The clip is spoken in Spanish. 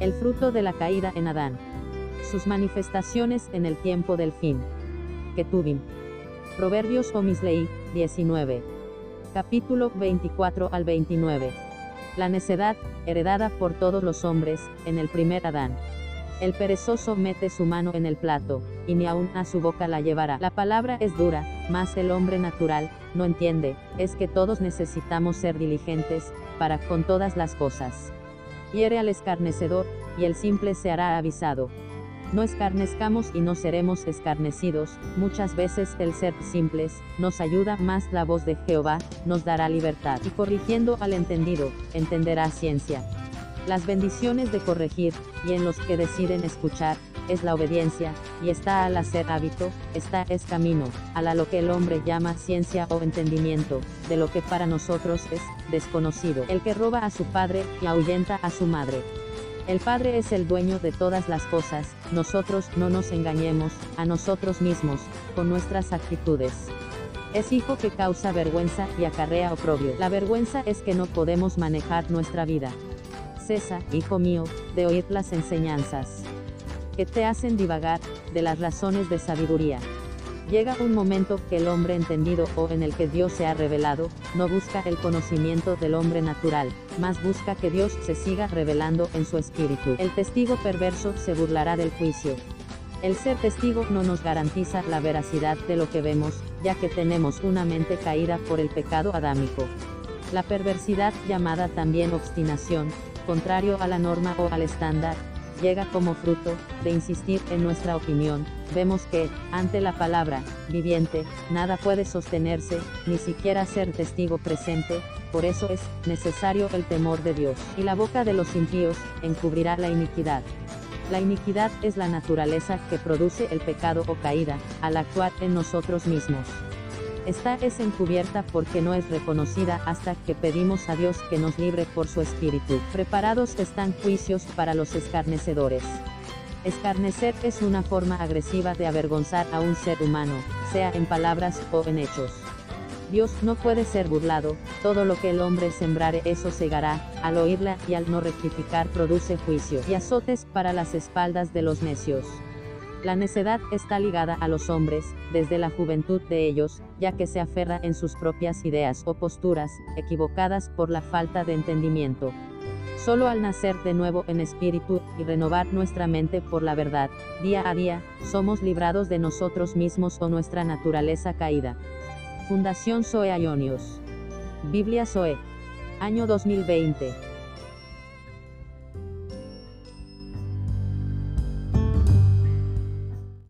El fruto de la caída en Adán. Sus manifestaciones en el tiempo del fin. Ketubim. Proverbios o Mislei, 19. Capítulo 24 al 29. La necedad, heredada por todos los hombres, en el primer Adán. El perezoso mete su mano en el plato, y ni aun a su boca la llevará. La palabra es dura, mas el hombre natural, no entiende, es que todos necesitamos ser diligentes, para con todas las cosas. Hiere al escarnecedor, y el simple se hará avisado. No escarnezcamos y no seremos escarnecidos, muchas veces el ser simples, nos ayuda más la voz de Jehová, nos dará libertad. Y corrigiendo al entendido, entenderá ciencia. Las bendiciones de corregir, y en los que deciden escuchar, es la obediencia, y está al hacer hábito, está es camino, a la lo que el hombre llama ciencia o entendimiento, de lo que para nosotros es desconocido. El que roba a su padre y ahuyenta a su madre. El Padre es el dueño de todas las cosas, nosotros no nos engañemos a nosotros mismos, con nuestras actitudes. Es hijo que causa vergüenza y acarrea oprobio. La vergüenza es que no podemos manejar nuestra vida. Cesa, hijo mío, de oír las enseñanzas que te hacen divagar, de las razones de sabiduría. Llega un momento que el hombre entendido o en el que Dios se ha revelado, no busca el conocimiento del hombre natural, más busca que Dios se siga revelando en su espíritu. El testigo perverso se burlará del juicio. El ser testigo no nos garantiza la veracidad de lo que vemos, ya que tenemos una mente caída por el pecado adámico. La perversidad, llamada también obstinación, contrario a la norma o al estándar, llega como fruto, de insistir en nuestra opinión, vemos que, ante la palabra, viviente, nada puede sostenerse, ni siquiera ser testigo presente, por eso es necesario el temor de Dios. Y la boca de los impíos, encubrirá la iniquidad. La iniquidad es la naturaleza que produce el pecado o caída, al actuar en nosotros mismos. Esta es encubierta porque no es reconocida hasta que pedimos a Dios que nos libre por su espíritu. Preparados están juicios para los escarnecedores. Escarnecer es una forma agresiva de avergonzar a un ser humano, sea en palabras o en hechos. Dios no puede ser burlado, todo lo que el hombre sembrare eso segará, al oírla y al no rectificar produce juicio y azotes para las espaldas de los necios. La necedad está ligada a los hombres, desde la juventud de ellos, ya que se aferra en sus propias ideas o posturas, equivocadas por la falta de entendimiento. Solo al nacer de nuevo en espíritu, y renovar nuestra mente por la verdad, día a día, somos librados de nosotros mismos o nuestra naturaleza caída. Fundación Zoe Ionios. Biblia Zoe. Año 2020.